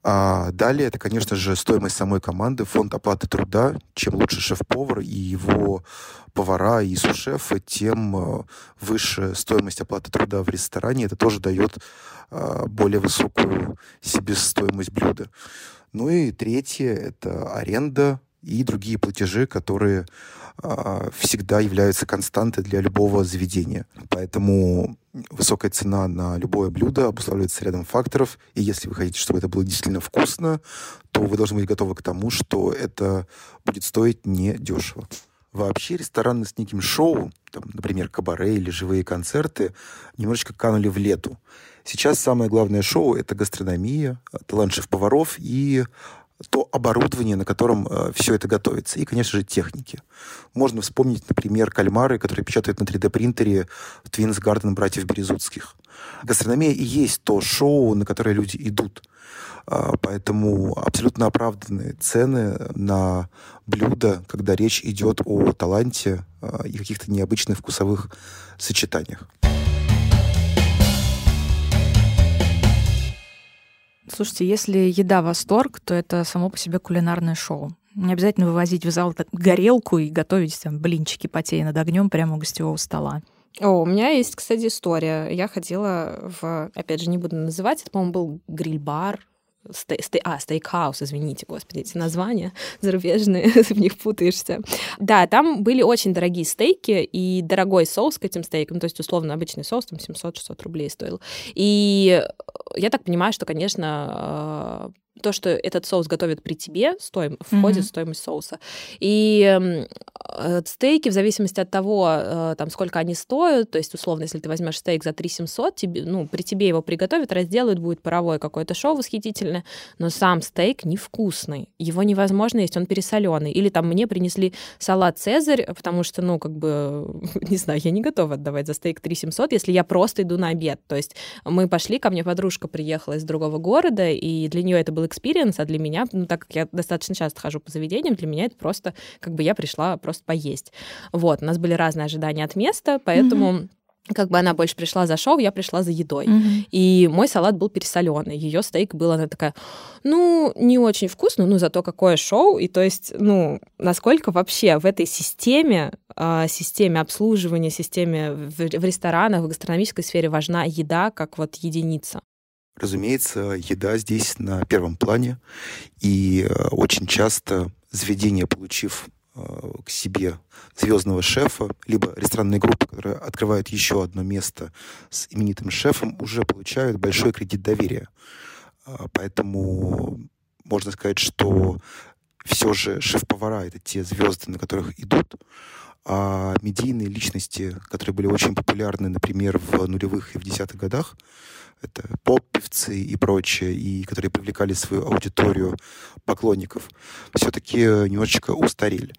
А далее это, конечно же, стоимость самой команды, фонд оплаты труда. Чем лучше шеф-повар и его повара и сушефы, тем э, выше стоимость оплаты труда в ресторане. Это тоже дает э, более высокую себестоимость блюда. Ну и третье – это аренда и другие платежи, которые э, всегда являются константой для любого заведения. Поэтому высокая цена на любое блюдо обуславливается рядом факторов. И если вы хотите, чтобы это было действительно вкусно, то вы должны быть готовы к тому, что это будет стоить недешево. Вообще рестораны с неким шоу, там, например, кабаре или живые концерты, немножечко канули в лету. Сейчас самое главное шоу — это гастрономия, талант шеф-поваров и то оборудование, на котором э, все это готовится, и, конечно же, техники. Можно вспомнить, например, кальмары, которые печатают на 3D-принтере в Twins Garden братьев Березутских. Гастрономия и есть то шоу, на которое люди идут. А, поэтому абсолютно оправданные цены на блюда, когда речь идет о таланте а, и каких-то необычных вкусовых сочетаниях. Слушайте, если еда восторг, то это само по себе кулинарное шоу. Не обязательно вывозить в зал горелку и готовить там блинчики, потея над огнем прямо у гостевого стола. О, у меня есть, кстати, история. Я ходила в, опять же, не буду называть, это, по-моему, был гриль-бар Стей, а, стейкхаус, извините, господи, эти названия зарубежные, в них путаешься. Да, там были очень дорогие стейки и дорогой соус к этим стейкам, то есть, условно, обычный соус там 700-600 рублей стоил. И я так понимаю, что, конечно, то, что этот соус готовят при тебе, стоим, входит mm-hmm. в стоимость соуса. И э, стейки, в зависимости от того, э, там, сколько они стоят, то есть, условно, если ты возьмешь стейк за 3 700, тебе, ну, при тебе его приготовят, разделают, будет паровое какое-то шоу восхитительное, но сам стейк невкусный, его невозможно есть, он пересоленый. Или там мне принесли салат «Цезарь», потому что, ну, как бы, не знаю, я не готова отдавать за стейк 3 700, если я просто иду на обед. То есть мы пошли, ко мне подружка приехала из другого города, и для нее это был experience, а для меня, ну, так как я достаточно часто хожу по заведениям, для меня это просто, как бы я пришла просто поесть. Вот, у нас были разные ожидания от места, поэтому... Mm-hmm как бы она больше пришла за шоу, я пришла за едой. Mm-hmm. И мой салат был пересоленный. Ее стейк был, она такая, ну, не очень вкусно, ну, зато какое шоу. И то есть, ну, насколько вообще в этой системе, э, системе обслуживания, системе в, в ресторанах, в гастрономической сфере важна еда как вот единица? Разумеется, еда здесь на первом плане, и э, очень часто заведение, получив э, к себе звездного шефа, либо ресторанные группы, которые открывают еще одно место с именитым шефом, уже получают большой кредит доверия. А, поэтому можно сказать, что все же шеф-повара — это те звезды, на которых идут, а медийные личности, которые были очень популярны, например, в нулевых и в десятых годах, это поп-певцы и прочее, и которые привлекали свою аудиторию поклонников, все-таки немножечко устарели.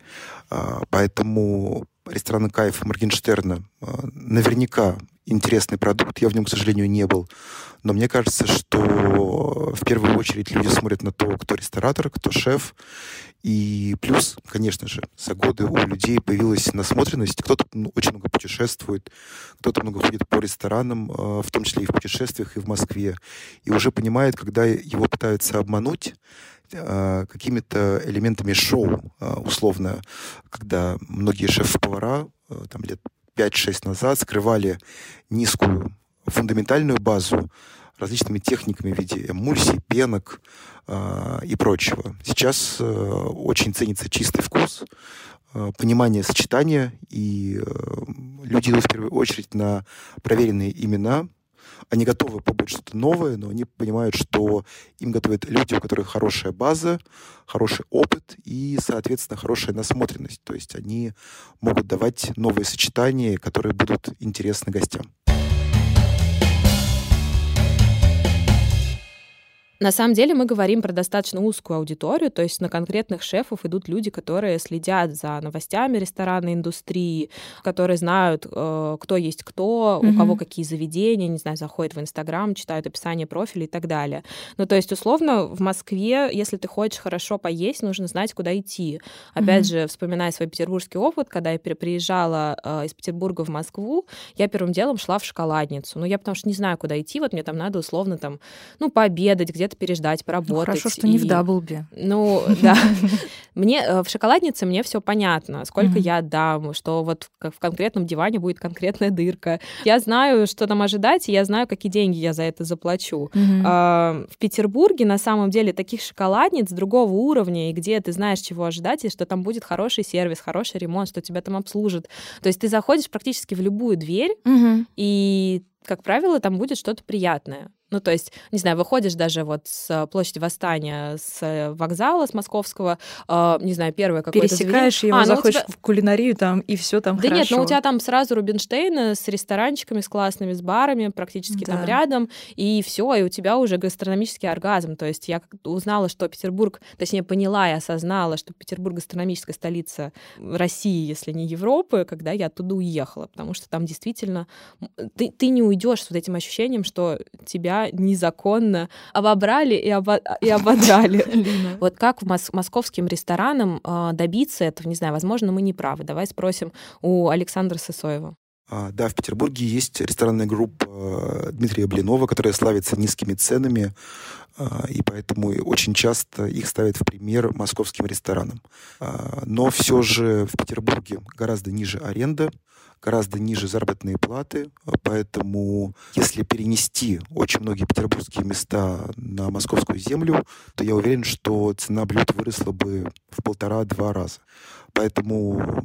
А, поэтому ресторан «Кайф» Моргенштерна а, наверняка интересный продукт. Я в нем, к сожалению, не был. Но мне кажется, что в первую очередь люди смотрят на то, кто ресторатор, кто шеф. И плюс, конечно же, за годы у людей появилась насмотренность. Кто-то ну, очень много путешествует, кто-то много ходит по ресторанам, э, в том числе и в путешествиях, и в Москве. И уже понимает, когда его пытаются обмануть, э, какими-то элементами шоу, э, условно, когда многие шеф-повара там лет 5-6 назад скрывали низкую фундаментальную базу различными техниками в виде эмульсий, пенок э, и прочего. Сейчас э, очень ценится чистый вкус, э, понимание сочетания, и э, люди идут в первую очередь на проверенные имена. Они готовы побыть что-то новое, но они понимают, что им готовят люди, у которых хорошая база, хороший опыт и, соответственно, хорошая насмотренность. То есть они могут давать новые сочетания, которые будут интересны гостям. На самом деле мы говорим про достаточно узкую аудиторию, то есть на конкретных шефов идут люди, которые следят за новостями ресторанной индустрии, которые знают, э, кто есть кто, mm-hmm. у кого какие заведения, не знаю, заходят в Инстаграм, читают описание профиля и так далее. Ну, то есть, условно, в Москве, если ты хочешь хорошо поесть, нужно знать, куда идти. Опять mm-hmm. же, вспоминая свой петербургский опыт, когда я приезжала э, из Петербурга в Москву, я первым делом шла в шоколадницу. Ну, я потому что не знаю, куда идти, вот мне там надо условно там, ну, пообедать, где где-то переждать, поработать. Ну, хорошо, что и... не в Даблби. Ну, да. Мне э, в шоколаднице мне все понятно, сколько я отдам, что вот в конкретном диване будет конкретная дырка. Я знаю, что там ожидать, и я знаю, какие деньги я за это заплачу. А, в Петербурге на самом деле таких шоколадниц другого уровня, и где ты знаешь, чего ожидать, и что там будет хороший сервис, хороший ремонт, что тебя там обслужат. То есть ты заходишь практически в любую дверь, и как правило, там будет что-то приятное. Ну, то есть, не знаю, выходишь даже вот с площади Восстания, с вокзала, с московского, э, не знаю, первое какое-то Пересекаешь заведение. его, а, ну, заходишь тебя... в кулинарию там, и все там Да хорошо. нет, ну у тебя там сразу Рубинштейн с ресторанчиками, с классными, с барами, практически да. там рядом, и все, и у тебя уже гастрономический оргазм. То есть я узнала, что Петербург, точнее, поняла и осознала, что Петербург гастрономическая столица России, если не Европы, когда я оттуда уехала, потому что там действительно ты, ты не уйдешь с вот этим ощущением, что тебя незаконно обобрали и, обо... и ободрали. Вот как московским ресторанам э, добиться этого, не знаю, возможно, мы не правы. Давай спросим у Александра Сысоева. А, да, в Петербурге есть ресторанная группа э, Дмитрия Блинова, которая славится низкими ценами, а, и поэтому очень часто их ставят в пример московским ресторанам. А, но все же в Петербурге гораздо ниже аренда, гораздо ниже заработные платы, поэтому если перенести очень многие петербургские места на московскую землю, то я уверен, что цена блюд выросла бы в полтора-два раза. Поэтому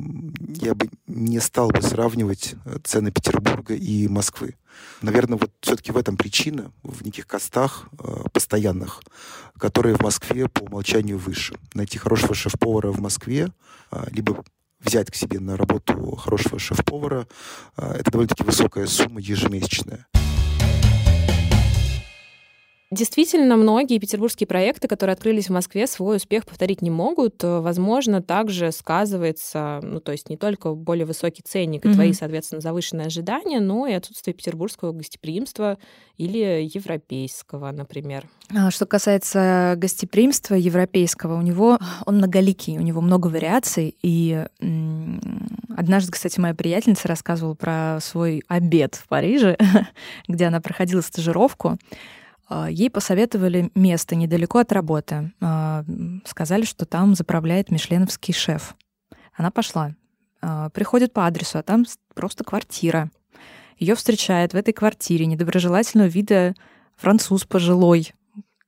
я бы не стал бы сравнивать цены Петербурга и Москвы. Наверное, вот все-таки в этом причина, в неких костах э, постоянных, которые в Москве по умолчанию выше. Найти хорошего шеф-повара в Москве, э, либо взять к себе на работу хорошего шеф-повара, э, это довольно-таки высокая сумма ежемесячная. Действительно, многие петербургские проекты, которые открылись в Москве, свой успех повторить не могут. Возможно, также сказывается, ну, то есть не только более высокий ценник и mm-hmm. твои, соответственно, завышенные ожидания, но и отсутствие петербургского гостеприимства или европейского, например. А, что касается гостеприимства европейского, у него он многоликий, у него много вариаций. И однажды, кстати, моя приятельница рассказывала про свой обед в Париже, где она проходила стажировку. А, ей посоветовали место недалеко от работы. А, сказали, что там заправляет мишленовский шеф. Она пошла. А, приходит по адресу, а там просто квартира. Ее встречает в этой квартире недоброжелательного вида француз пожилой,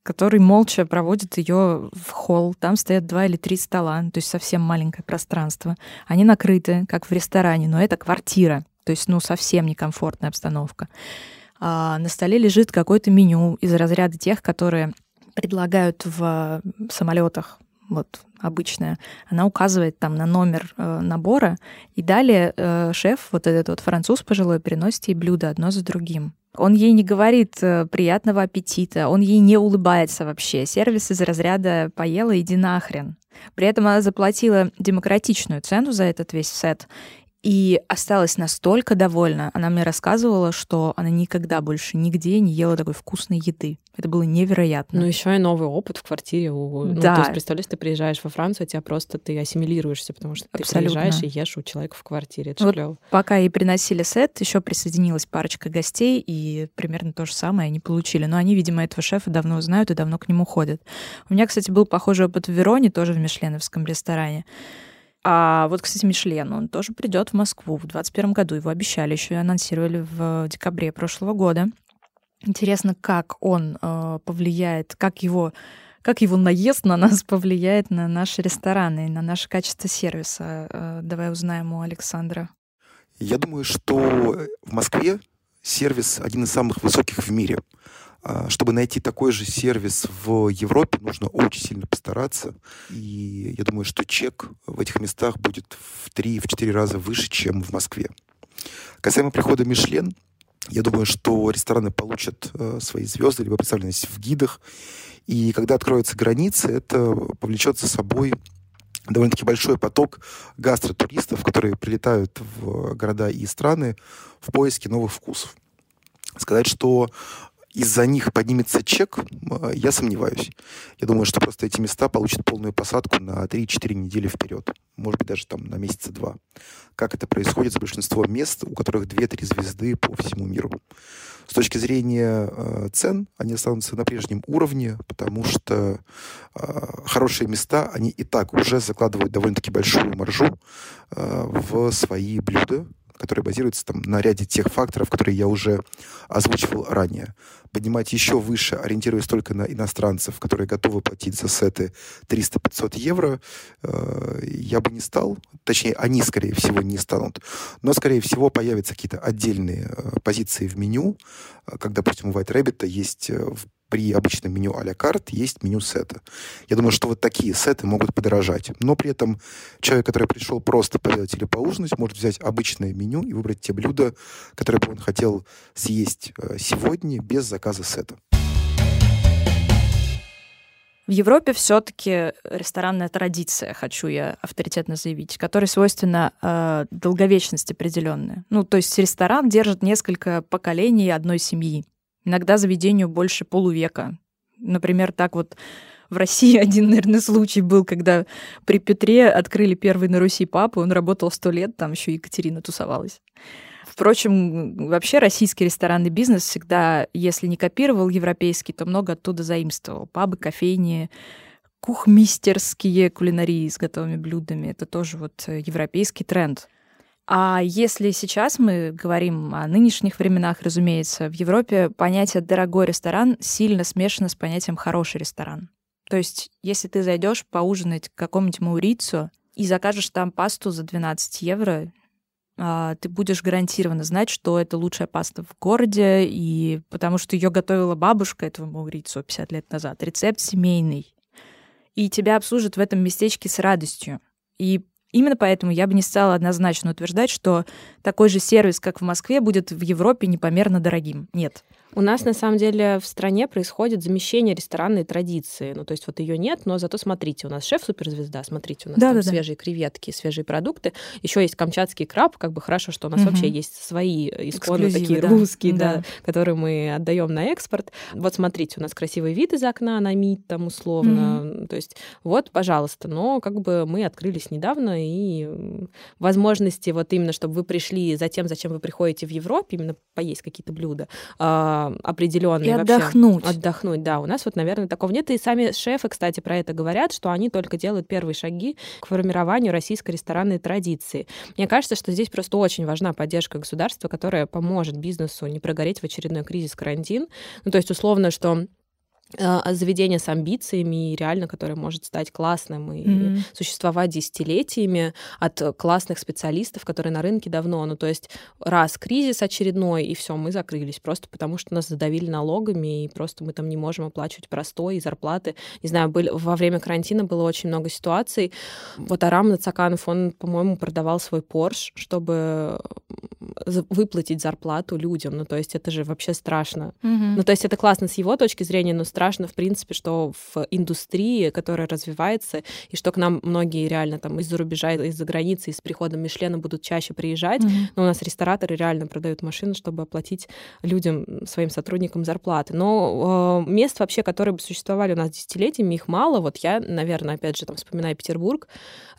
который молча проводит ее в холл. Там стоят два или три стола, то есть совсем маленькое пространство. Они накрыты, как в ресторане, но это квартира, то есть ну совсем некомфортная обстановка а на столе лежит какое-то меню из разряда тех, которые предлагают в самолетах, вот обычная, она указывает там на номер э, набора, и далее э, шеф, вот этот вот француз пожилой, приносит ей блюда одно за другим. Он ей не говорит э, приятного аппетита, он ей не улыбается вообще. Сервис из разряда «поела, иди нахрен». При этом она заплатила демократичную цену за этот весь сет и осталась настолько довольна. Она мне рассказывала, что она никогда больше нигде не ела такой вкусной еды. Это было невероятно. Ну, еще и новый опыт в квартире. У... Да. Ну, то есть, представляешь, ты приезжаешь во Францию, а тебя просто ты ассимилируешься, потому что Абсолютно. ты приезжаешь и ешь у человека в квартире. Это вот клево. Пока ей приносили сет, еще присоединилась парочка гостей, и примерно то же самое они получили. Но они, видимо, этого шефа давно знают и давно к нему ходят. У меня, кстати, был похожий опыт в Вероне, тоже в мишленовском ресторане. А вот, кстати, Мишлен, он тоже придет в Москву в 2021 году. Его обещали, еще и анонсировали в декабре прошлого года. Интересно, как он э, повлияет, как его как его наезд на нас повлияет на наши рестораны, на наше качество сервиса. Э, давай узнаем у Александра. Я думаю, что в Москве сервис один из самых высоких в мире. А, чтобы найти такой же сервис в Европе, нужно очень сильно постараться. И я думаю, что чек в этих местах будет в 3-4 раза выше, чем в Москве. Касаемо прихода Мишлен, я думаю, что рестораны получат э, свои звезды, либо представленность в гидах. И когда откроются границы, это повлечет за собой довольно-таки большой поток гастротуристов, которые прилетают в города и страны в поиске новых вкусов. Сказать, что из-за них поднимется чек, я сомневаюсь. Я думаю, что просто эти места получат полную посадку на 3-4 недели вперед. Может быть, даже там на месяца два. Как это происходит с большинством мест, у которых 2-3 звезды по всему миру. С точки зрения э, цен, они останутся на прежнем уровне, потому что э, хорошие места, они и так уже закладывают довольно-таки большую маржу э, в свои блюда, которые базируются там, на ряде тех факторов, которые я уже озвучивал ранее. Поднимать еще выше, ориентируясь только на иностранцев, которые готовы платить за сеты 300-500 евро, э, я бы не стал. Точнее, они, скорее всего, не станут. Но, скорее всего, появятся какие-то отдельные э, позиции в меню, э, как, допустим, у White Rabbit есть э, в при обычном меню а-ля карт есть меню сета. Я думаю, что вот такие сеты могут подорожать. Но при этом человек, который пришел просто пообедать или поужинать, может взять обычное меню и выбрать те блюда, которые бы он хотел съесть э, сегодня без заказа сета. В Европе все-таки ресторанная традиция, хочу я авторитетно заявить, которая свойственна э, долговечность определенная. Ну, то есть ресторан держит несколько поколений одной семьи. Иногда заведению больше полувека. Например, так вот в России один, наверное, случай был, когда при Петре открыли первый на Руси папу, он работал сто лет, там еще Екатерина тусовалась. Впрочем, вообще российский ресторанный бизнес всегда, если не копировал европейский, то много оттуда заимствовал. Пабы, кофейни, кухмистерские кулинарии с готовыми блюдами. Это тоже вот европейский тренд. А если сейчас мы говорим о нынешних временах, разумеется, в Европе понятие «дорогой ресторан» сильно смешано с понятием «хороший ресторан». То есть, если ты зайдешь поужинать к какому-нибудь маурицу и закажешь там пасту за 12 евро, а, ты будешь гарантированно знать, что это лучшая паста в городе, и потому что ее готовила бабушка этого маурицу 50 лет назад. Рецепт семейный. И тебя обслужат в этом местечке с радостью. И Именно поэтому я бы не стала однозначно утверждать, что такой же сервис, как в Москве, будет в Европе непомерно дорогим. Нет. У нас, на самом деле, в стране происходит замещение ресторанной традиции. Ну, то есть вот ее нет, но зато смотрите, у нас шеф-суперзвезда, смотрите, у нас да, там да, свежие да. креветки, свежие продукты. Еще есть камчатский краб, как бы хорошо, что у нас угу. вообще есть свои исконно такие да. русские, да. да, которые мы отдаем на экспорт. Вот смотрите, у нас красивый вид из окна на МИД там условно. Угу. То есть вот, пожалуйста. Но как бы мы открылись недавно, и возможности вот именно, чтобы вы пришли за тем, зачем вы приходите в Европе, именно поесть какие-то блюда, а, определенные. И отдохнуть. Вообще. Отдохнуть, да. У нас вот, наверное, такого нет. И сами шефы, кстати, про это говорят, что они только делают первые шаги к формированию российской ресторанной традиции. Мне кажется, что здесь просто очень важна поддержка государства, которая поможет бизнесу не прогореть в очередной кризис карантин. Ну, то есть, условно, что заведение с амбициями, реально, которое может стать классным и mm-hmm. существовать десятилетиями от классных специалистов, которые на рынке давно. Ну, то есть раз кризис очередной, и все, мы закрылись, просто потому что нас задавили налогами, и просто мы там не можем оплачивать простой и зарплаты. Не знаю, были, во время карантина было очень много ситуаций. Вот Арам Нацаканов, он, по-моему, продавал свой Порш, чтобы выплатить зарплату людям. Ну, то есть это же вообще страшно. Mm-hmm. Ну, то есть это классно с его точки зрения, но страшно страшно, в принципе, что в индустрии, которая развивается, и что к нам многие реально там из-за рубежа, из-за границы, и с приходом Мишлена будут чаще приезжать, mm-hmm. но у нас рестораторы реально продают машины, чтобы оплатить людям, своим сотрудникам зарплаты. Но э, мест вообще, которые бы существовали у нас десятилетиями, их мало. Вот я, наверное, опять же, там, вспоминая Петербург,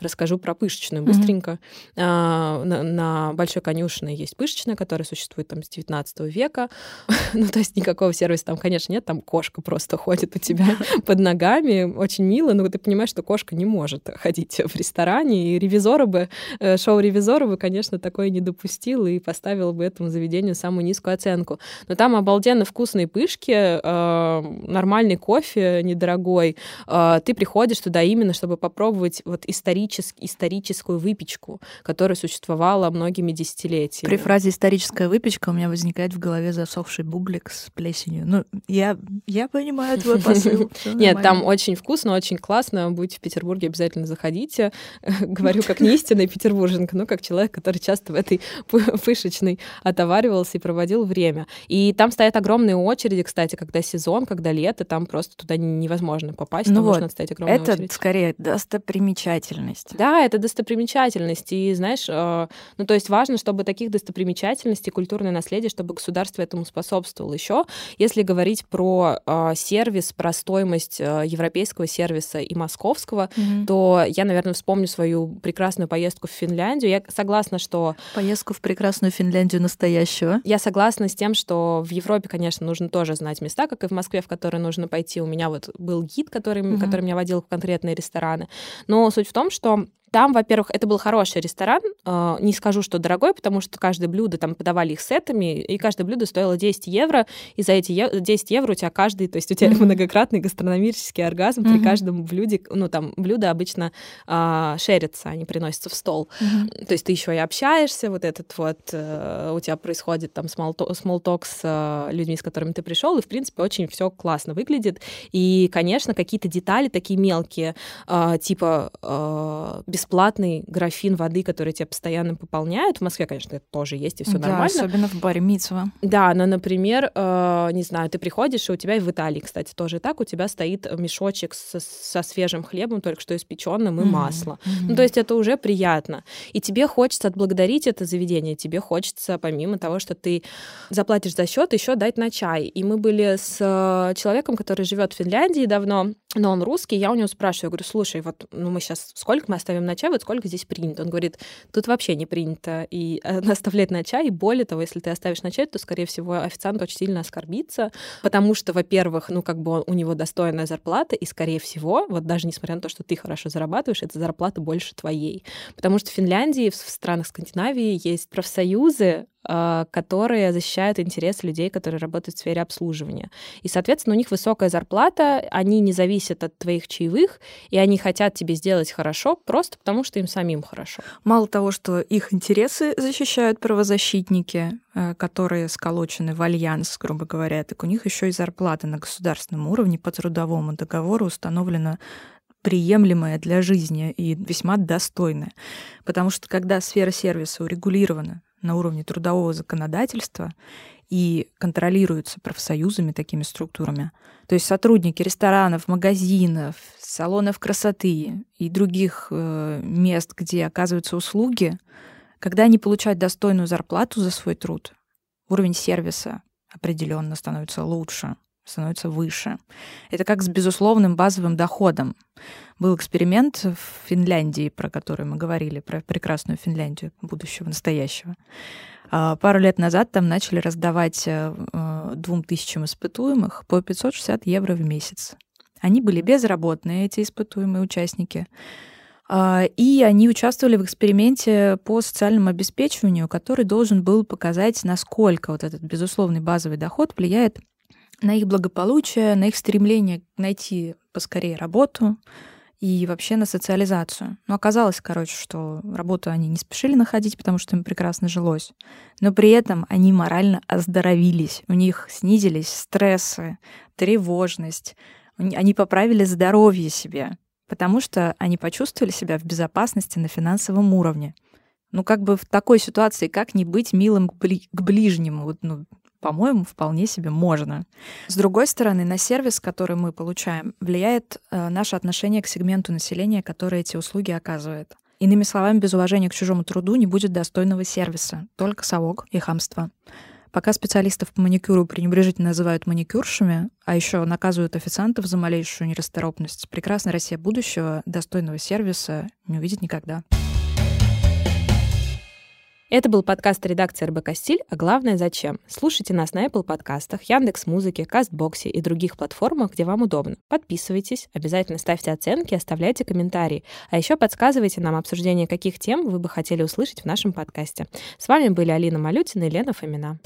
расскажу про пышечную быстренько. Mm-hmm. А, на, на Большой конюшне есть пышечная, которая существует там с 19 века. ну, то есть никакого сервиса там, конечно, нет, там кошка просто что ходит у тебя под ногами. Очень мило, но ты понимаешь, что кошка не может ходить в ресторане. И ревизора бы, э, шоу ревизора бы, конечно, такое не допустил и поставил бы этому заведению самую низкую оценку. Но там обалденно вкусные пышки, э, нормальный кофе недорогой. Э, ты приходишь туда именно, чтобы попробовать вот историческ, историческую выпечку, которая существовала многими десятилетиями. При фразе «историческая выпечка» у меня возникает в голове засохший бублик с плесенью. Ну, я, я понимаю, понимаю твой посыл. Нет, там очень вкусно, очень классно. Будете в Петербурге, обязательно заходите. Говорю как не истинный петербурженка, но как человек, который часто в этой пышечной отоваривался и проводил время. И там стоят огромные очереди, кстати, когда сезон, когда лето, там просто туда невозможно попасть, ну вот, нужно стоять огромная это очередь. скорее достопримечательность. Да, это достопримечательность. И, знаешь, э, ну, то есть важно, чтобы таких достопримечательностей, культурное наследие, чтобы государство этому способствовало. Еще, если говорить про э, сервис, про стоимость э, европейского сервиса и московского, mm-hmm. то я, наверное, вспомню свою прекрасную поездку в Финляндию. Я согласна, что... Поездку в прекрасную Финляндию настоящего. Я согласна с тем, что в Европе, конечно, нужно тоже знать места, как и в Москве, в которые нужно пойти. У меня вот был гид, который, mm-hmm. который меня водил в конкретные рестораны. Но суть в том, что там, во-первых, это был хороший ресторан. А, не скажу, что дорогой, потому что каждое блюдо там подавали их сетами, и каждое блюдо стоило 10 евро, и за эти 10 евро у тебя каждый, то есть у тебя mm-hmm. многократный гастрономический оргазм mm-hmm. при каждом блюде. Ну, там блюда обычно а, шерятся, они приносятся в стол. Mm-hmm. То есть ты еще и общаешься, вот этот вот, а, у тебя происходит там смолток с а, людьми, с которыми ты пришел, и, в принципе, очень все классно выглядит. И, конечно, какие-то детали такие мелкие, типа без бесплатный графин воды, который тебе постоянно пополняют. В Москве, конечно, это тоже есть, и все да, нормально. особенно в баре Митцева. Да, но, например, э, не знаю, ты приходишь, и у тебя и в Италии, кстати, тоже так, у тебя стоит мешочек со, со свежим хлебом, только что испеченным, и mm-hmm. масло. Mm-hmm. Ну, то есть это уже приятно. И тебе хочется отблагодарить это заведение, тебе хочется, помимо того, что ты заплатишь за счет, еще дать на чай. И мы были с э, человеком, который живет в Финляндии давно, но он русский, я у него спрашиваю, говорю, слушай, вот ну мы сейчас сколько мы оставим на чай, вот сколько здесь принято? Он говорит, тут вообще не принято и э, оставлять на чай, и более того, если ты оставишь на чай, то, скорее всего, официант очень сильно оскорбится, потому что, во-первых, ну как бы у него достойная зарплата, и, скорее всего, вот даже несмотря на то, что ты хорошо зарабатываешь, эта зарплата больше твоей. Потому что в Финляндии, в странах Скандинавии есть профсоюзы, которые защищают интересы людей, которые работают в сфере обслуживания. И, соответственно, у них высокая зарплата, они не зависят от твоих чаевых, и они хотят тебе сделать хорошо просто потому, что им самим хорошо. Мало того, что их интересы защищают правозащитники, э, которые сколочены в альянс, грубо говоря, так у них еще и зарплата на государственном уровне по трудовому договору установлена приемлемая для жизни и весьма достойная. Потому что когда сфера сервиса урегулирована на уровне трудового законодательства и контролируются профсоюзами, такими структурами. То есть сотрудники ресторанов, магазинов, салонов красоты и других э, мест, где оказываются услуги, когда они получают достойную зарплату за свой труд, уровень сервиса определенно становится лучше, становится выше. Это как с безусловным базовым доходом. Был эксперимент в Финляндии, про который мы говорили, про прекрасную Финляндию будущего, настоящего. А, пару лет назад там начали раздавать э, э, двум тысячам испытуемых по 560 евро в месяц. Они были безработные, эти испытуемые участники. А, и они участвовали в эксперименте по социальному обеспечиванию, который должен был показать, насколько вот этот безусловный базовый доход влияет на их благополучие, на их стремление найти поскорее работу и вообще на социализацию. Но оказалось, короче, что работу они не спешили находить, потому что им прекрасно жилось. Но при этом они морально оздоровились. У них снизились стрессы, тревожность. Они поправили здоровье себе, потому что они почувствовали себя в безопасности на финансовом уровне. Ну, как бы в такой ситуации, как не быть милым к, бли- к ближнему? Ну, по-моему, вполне себе можно. С другой стороны, на сервис, который мы получаем, влияет э, наше отношение к сегменту населения, который эти услуги оказывает. Иными словами, без уважения к чужому труду не будет достойного сервиса, только совок и хамство. Пока специалистов по маникюру пренебрежительно называют маникюршами, а еще наказывают официантов за малейшую нерасторопность, прекрасная Россия будущего достойного сервиса не увидит никогда. Это был подкаст редакции РБК «Стиль», а главное «Зачем?». Слушайте нас на Apple подкастах, Яндекс Музыке, Кастбоксе и других платформах, где вам удобно. Подписывайтесь, обязательно ставьте оценки, оставляйте комментарии. А еще подсказывайте нам обсуждение каких тем вы бы хотели услышать в нашем подкасте. С вами были Алина Малютина и Лена Фомина.